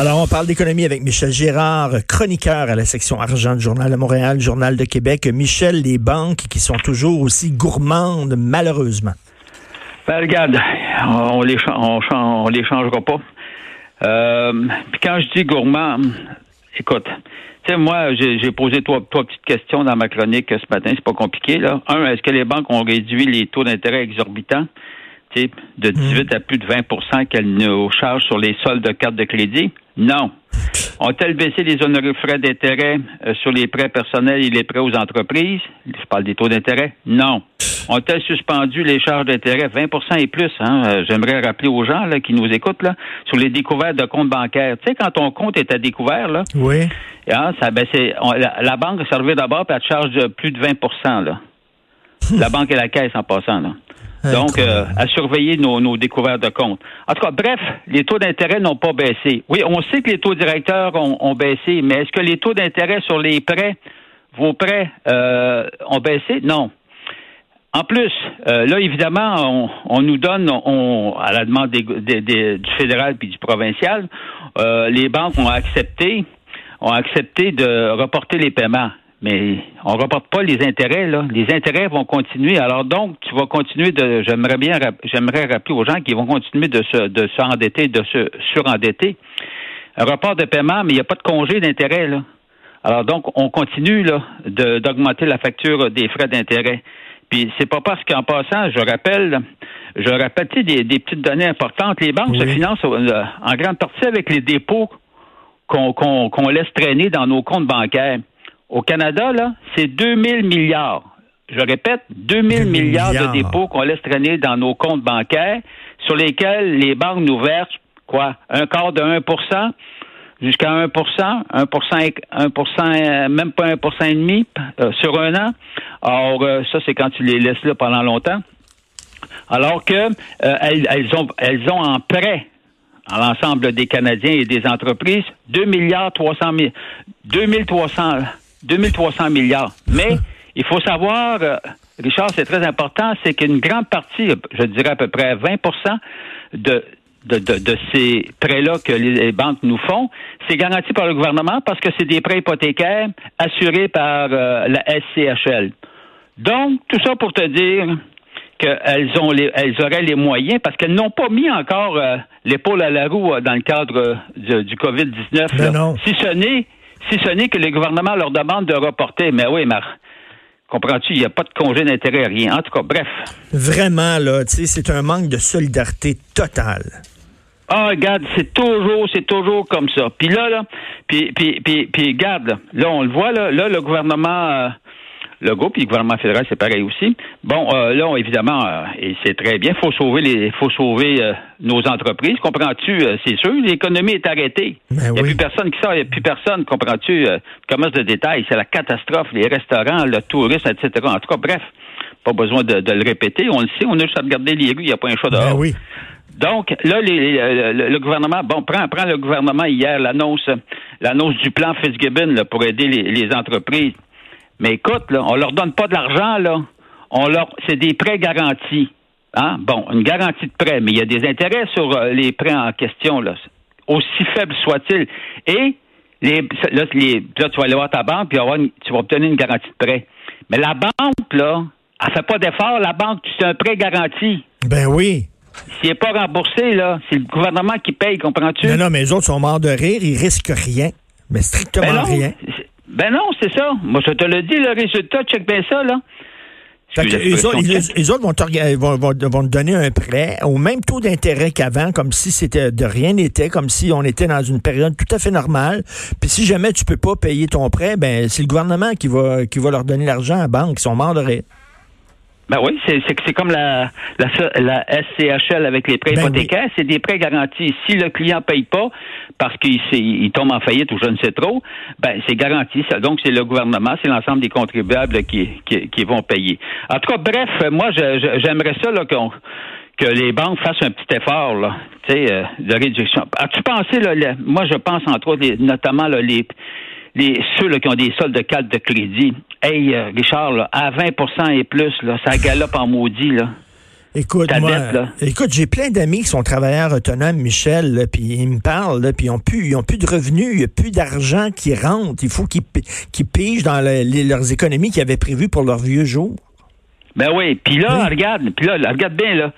Alors, on parle d'économie avec Michel Gérard, chroniqueur à la section argent du Journal de Montréal, Journal de Québec. Michel, les banques qui sont toujours aussi gourmandes, malheureusement. Ben, regarde, on les, on, les changera pas. Euh, puis quand je dis gourmand, écoute, tu sais, moi, j'ai posé trois, trois, petites questions dans ma chronique ce matin, c'est pas compliqué, là. Un, est-ce que les banques ont réduit les taux d'intérêt exorbitants? De 18 à plus de 20% qu'elles nous chargent sur les soldes de cartes de crédit? Non. Ont-elles baissé les honorés frais d'intérêt euh, sur les prêts personnels et les prêts aux entreprises? Je parle des taux d'intérêt? Non. Ont-elles suspendu les charges d'intérêt? 20% et plus? Hein? Euh, j'aimerais rappeler aux gens là, qui nous écoutent là, sur les découvertes de comptes bancaires. Tu sais, quand ton compte est à découvert, là, oui. Hein, ça, ben, la, la, banque servait d'abord, puis elle te charge de plus de 20 là. la banque et la caisse en passant. Là. Donc, euh, à surveiller nos, découvertes de comptes. En tout cas, bref, les taux d'intérêt n'ont pas baissé. Oui, on sait que les taux directeurs ont, baissé, mais est-ce que les taux d'intérêt sur les prêts, vos prêts, euh, ont baissé? Non. En plus, euh, là, évidemment, on, nous donne, on, à la demande du fédéral puis du provincial, les banques ont accepté, ont accepté de reporter les paiements. Mais on ne reporte pas les intérêts, là. Les intérêts vont continuer. Alors donc, tu vas continuer de j'aimerais bien j'aimerais rappeler aux gens qui vont continuer de se de s'endetter, de se surendetter. Un report de paiement, mais il n'y a pas de congé d'intérêt, là. Alors donc, on continue là d'augmenter la facture des frais d'intérêt. Puis c'est pas parce qu'en passant, je rappelle, je rappelle des, des petites données importantes. Les banques se financent euh, en grande partie avec les dépôts qu'on qu'on laisse traîner dans nos comptes bancaires. Au Canada, là, c'est 2000 milliards. Je répète, 2000 milliards. milliards de dépôts qu'on laisse traîner dans nos comptes bancaires, sur lesquels les banques nous versent, quoi, un quart de 1% jusqu'à 1% 1% 1% même pas 1% et demi euh, sur un an. Or, euh, ça, c'est quand tu les laisses là pendant longtemps. Alors que euh, elles, ont, elles ont en prêt à l'ensemble des Canadiens et des entreprises 2 milliards 300 000, 2300 2300 milliards. Mais il faut savoir, euh, Richard, c'est très important, c'est qu'une grande partie, je dirais à peu près 20 de, de, de, ces prêts-là que les banques nous font, c'est garanti par le gouvernement parce que c'est des prêts hypothécaires assurés par euh, la SCHL. Donc, tout ça pour te dire qu'elles ont les, elles auraient les moyens parce qu'elles n'ont pas mis encore euh, l'épaule à la roue dans le cadre du COVID-19. Ben si ce n'est si ce n'est que le gouvernement leur demande de reporter. Mais oui, mais comprends-tu, il n'y a pas de congé d'intérêt, rien. En tout cas, bref. Vraiment, là, tu sais, c'est un manque de solidarité totale. Ah, regarde, c'est toujours, c'est toujours comme ça. Puis là, là, puis, puis, puis, puis regarde, là, on le voit, là, là le gouvernement, euh, le groupe, puis le gouvernement fédéral, c'est pareil aussi. Bon, euh, là, évidemment, euh, et c'est très bien, faut sauver les, faut sauver euh, nos entreprises, comprends-tu C'est sûr, l'économie est arrêtée. Ben il n'y a plus personne qui sort, il n'y a plus personne, comprends-tu Commerce de détail, c'est la catastrophe, les restaurants, le tourisme, etc. En tout cas, bref, pas besoin de, le répéter, on le sait, on a juste à regarder les rues, il n'y a pas un chat dehors. Ben oui. Donc là, le, gouvernement, bon, prend, prend le gouvernement hier l'annonce, l'annonce du plan Fitzgibbon pour aider les entreprises. Mais écoute, là, on leur donne pas de l'argent, là. On leur, c'est des prêts garantis. Hein? Bon, une garantie de prêt, mais il y a des intérêts sur euh, les prêts en question, là, aussi faibles soient-ils. Et les, là, les, là, tu vas aller voir ta banque, puis tu vas obtenir une garantie de prêt. Mais la banque, là, elle fait pas d'effort. La banque, c'est un prêt garanti. Ben oui. S'il n'est pas remboursé, là, c'est le gouvernement qui paye, comprends-tu? Non, non, mais les autres sont morts de rire, ils risquent rien. Mais strictement ben rien. Ben non, c'est ça. Moi, je te le dis, le résultat, check bien ça, là. les, autres, vont, te, donner un prêt au même taux d'intérêt qu'avant, comme si c'était de rien n'était, comme si on était dans une période tout à fait normale. Puis si jamais tu peux pas payer ton prêt, ben c'est le gouvernement qui va qui va leur donner l'argent à la banque. Ils sont morts de rire. Ben oui, c'est c'est comme la, la, la SCHL avec les prêts ben hypothécaires, c'est des prêts garantis. Si le client paye pas parce qu'il il tombe en faillite ou je ne sais trop, ben c'est garanti. Ça. Donc c'est le gouvernement, c'est l'ensemble des contribuables qui, qui, qui, vont payer. En tout cas, bref, moi j'aimerais ça là qu'on que les banques fassent un petit effort là, euh, de réduction. As-tu pensé là, moi je pense entre autres notamment là, les les, ceux qui ont des soldes de carte de crédit. Hey, euh, Richard, à 20% et plus, là, ça galope en maudit. Là. Écoute, moi, écoute, j'ai plein d'amis qui sont travailleurs autonomes, Michel, puis ils me parlent, puis ils n'ont plus, ils plus de revenus, il n'y a plus d'argent qui rentre. Il faut qu'ils pigent dans leurs économies qu'ils avaient prévues pour leurs vieux jours. Ben oui, puis là, regarde, puis là, regarde bien, là.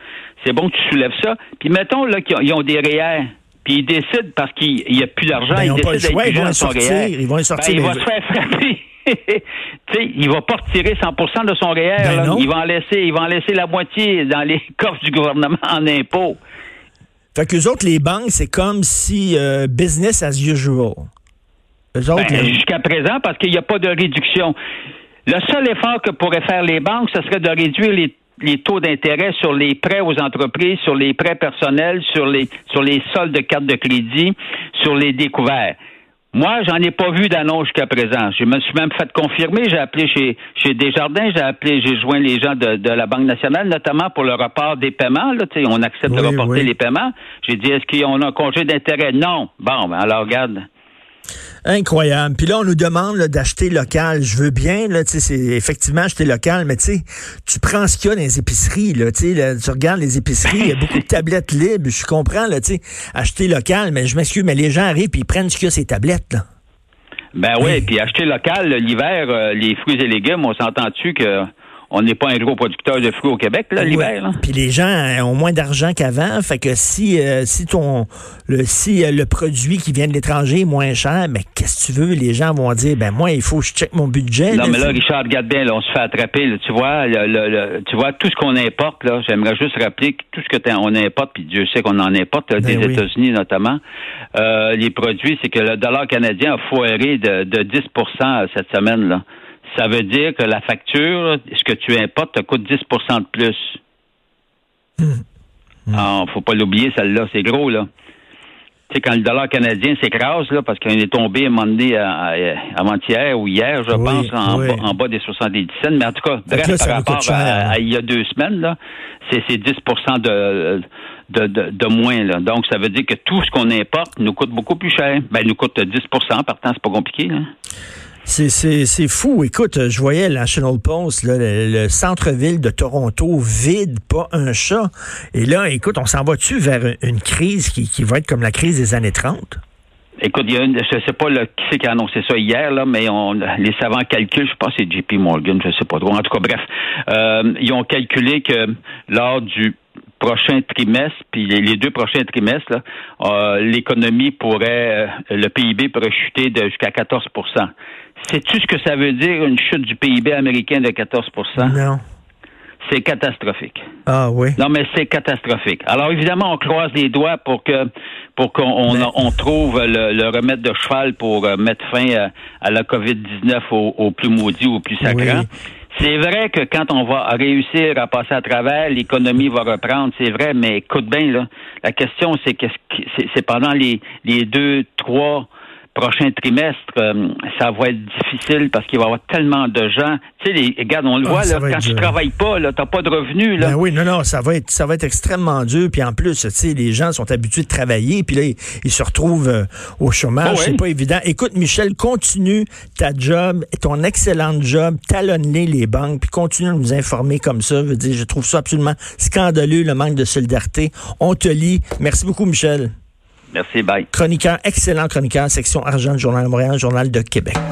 C'est bon que tu soulèves ça. Puis mettons là qu'ils ont, des REER puis il décide parce qu'il n'y a plus d'argent, ben, il décide d'être ils vont sortir, Ils vont sortir. Ben, il va se faire frapper. il va pas retirer 100 de son REER. Ben il va en laisser, il va en laisser la moitié dans les coffres du gouvernement en impôts. Fait que les autres, les banques, c'est comme si euh, business as usual. Ben, jusqu'à présent, parce qu'il n'y a pas de réduction. Le seul effort que pourraient faire les banques, ce serait de réduire les les taux d'intérêt sur les prêts aux entreprises, sur les prêts personnels, sur les sur les soldes de cartes de crédit, sur les découverts. Moi, j'en ai pas vu d'annonce jusqu'à présent. Je me suis même fait confirmer. J'ai appelé chez, chez Desjardins, j'ai appelé, j'ai joint les gens de, de, la Banque nationale, notamment pour le report des paiements. Là, on accepte de reporter les paiements. J'ai dit, est-ce qu'on a un congé d'intérêt? Non. Bon, ben alors regarde. Incroyable. Puis là, on nous demande d'acheter local. Je veux bien, là, c'est effectivement acheter local, mais tu sais, tu prends ce qu'il y a dans les épiceries, là, tu tu regardes les épiceries, il y a beaucoup de tablettes libres. Je comprends, là, tu sais, acheter local, mais je m'excuse, mais les gens arrivent et ils prennent ce qu'il y a ces tablettes, là. Ben oui, puis acheter local, l'hiver, euh, les fruits et légumes, on s'entend-tu que on n'est pas un gros producteur de fruits au Québec l'hiver. Puis les gens ont moins d'argent qu'avant, fait que si euh, si ton le si euh, le produit qui vient de l'étranger est moins cher, mais qu'est-ce que tu veux? Les gens vont dire ben moi il faut que je check mon budget. Non mais là Richard regarde bien, on se fait attraper. tu vois, le, tu vois tout ce qu'on importe là. J'aimerais juste rappeler que tout ce que on importe, puis Dieu sait qu'on en importe des ben États-Unis notamment. Euh, les produits, c'est que le dollar canadien a foiré de, de 10 cette semaine là ça veut dire que la facture, ce que tu importes, te coûte 10% de plus. Il ne ah, faut pas l'oublier, celle-là, c'est gros, là. Tu sais, quand le dollar canadien s'écrase, là, parce qu'il est tombé à un moment donné avant-hier ou hier, je pense, en, bas, des 70 cents. Mais en tout cas, bref, par rapport à, il y a deux semaines, là, c'est 10 de, de, de, moins. Là. Donc, ça veut dire que tout ce qu'on importe nous coûte beaucoup plus cher. Ben, nous coûte 10% partant, c'est pas compliqué. Là. C'est fou. Écoute, je voyais National Post, le, centre-ville de Toronto vide, pas un chat. Et là, écoute, on s'en va-tu vers une crise qui, qui va être comme la crise des années 30? Écoute, il y a une, je sais pas qui c'est qui a annoncé ça hier, là, mais on, les savants calculent, je pense que c'est JP Morgan, je sais pas trop. En tout cas, bref, euh, ils ont calculé que lors du prochain trimestre, puis les deux prochains trimestres, euh, l'économie pourrait, euh, le PIB pourrait chuter de jusqu'à 14 Sais-tu ce que ça veut dire, une chute du PIB américain de 14% Non. C'est catastrophique. Ah oui. Non, mais c'est catastrophique. Alors évidemment, on croise les doigts pour que pour qu'on on, trouve le, remède de cheval pour euh, mettre fin à, la COVID-19 au, plus maudit, au plus sacrant. C'est vrai que quand on va réussir à passer à travers, l'économie va reprendre, c'est vrai, mais écoute bien, là, la question, c'est que c'est pendant les, les deux, trois prochain trimestre, euh, ça va être difficile parce qu'il va y avoir tellement de gens. Tu sais, les, regarde, on le ah, voit, là, quand tu travailles pas, là, t'as pas de revenus, là. Ben oui, non, non, ça va être, ça va être extrêmement dur. Puis en plus, tu sais, les gens sont habitués de travailler, puis là, ils, se retrouvent euh, au chômage. Oh, c'est pas évident. Écoute, Michel, continue ta job, ton excellent job, talonne les banques, puis continue de nous informer comme ça. Je veux dire, je trouve ça absolument scandaleux, le manque de solidarité. On te lit. Merci beaucoup, Michel. Merci, bye. Chroniqueur, excellent chroniqueur, section argent Journal de Montréal, Journal de Québec.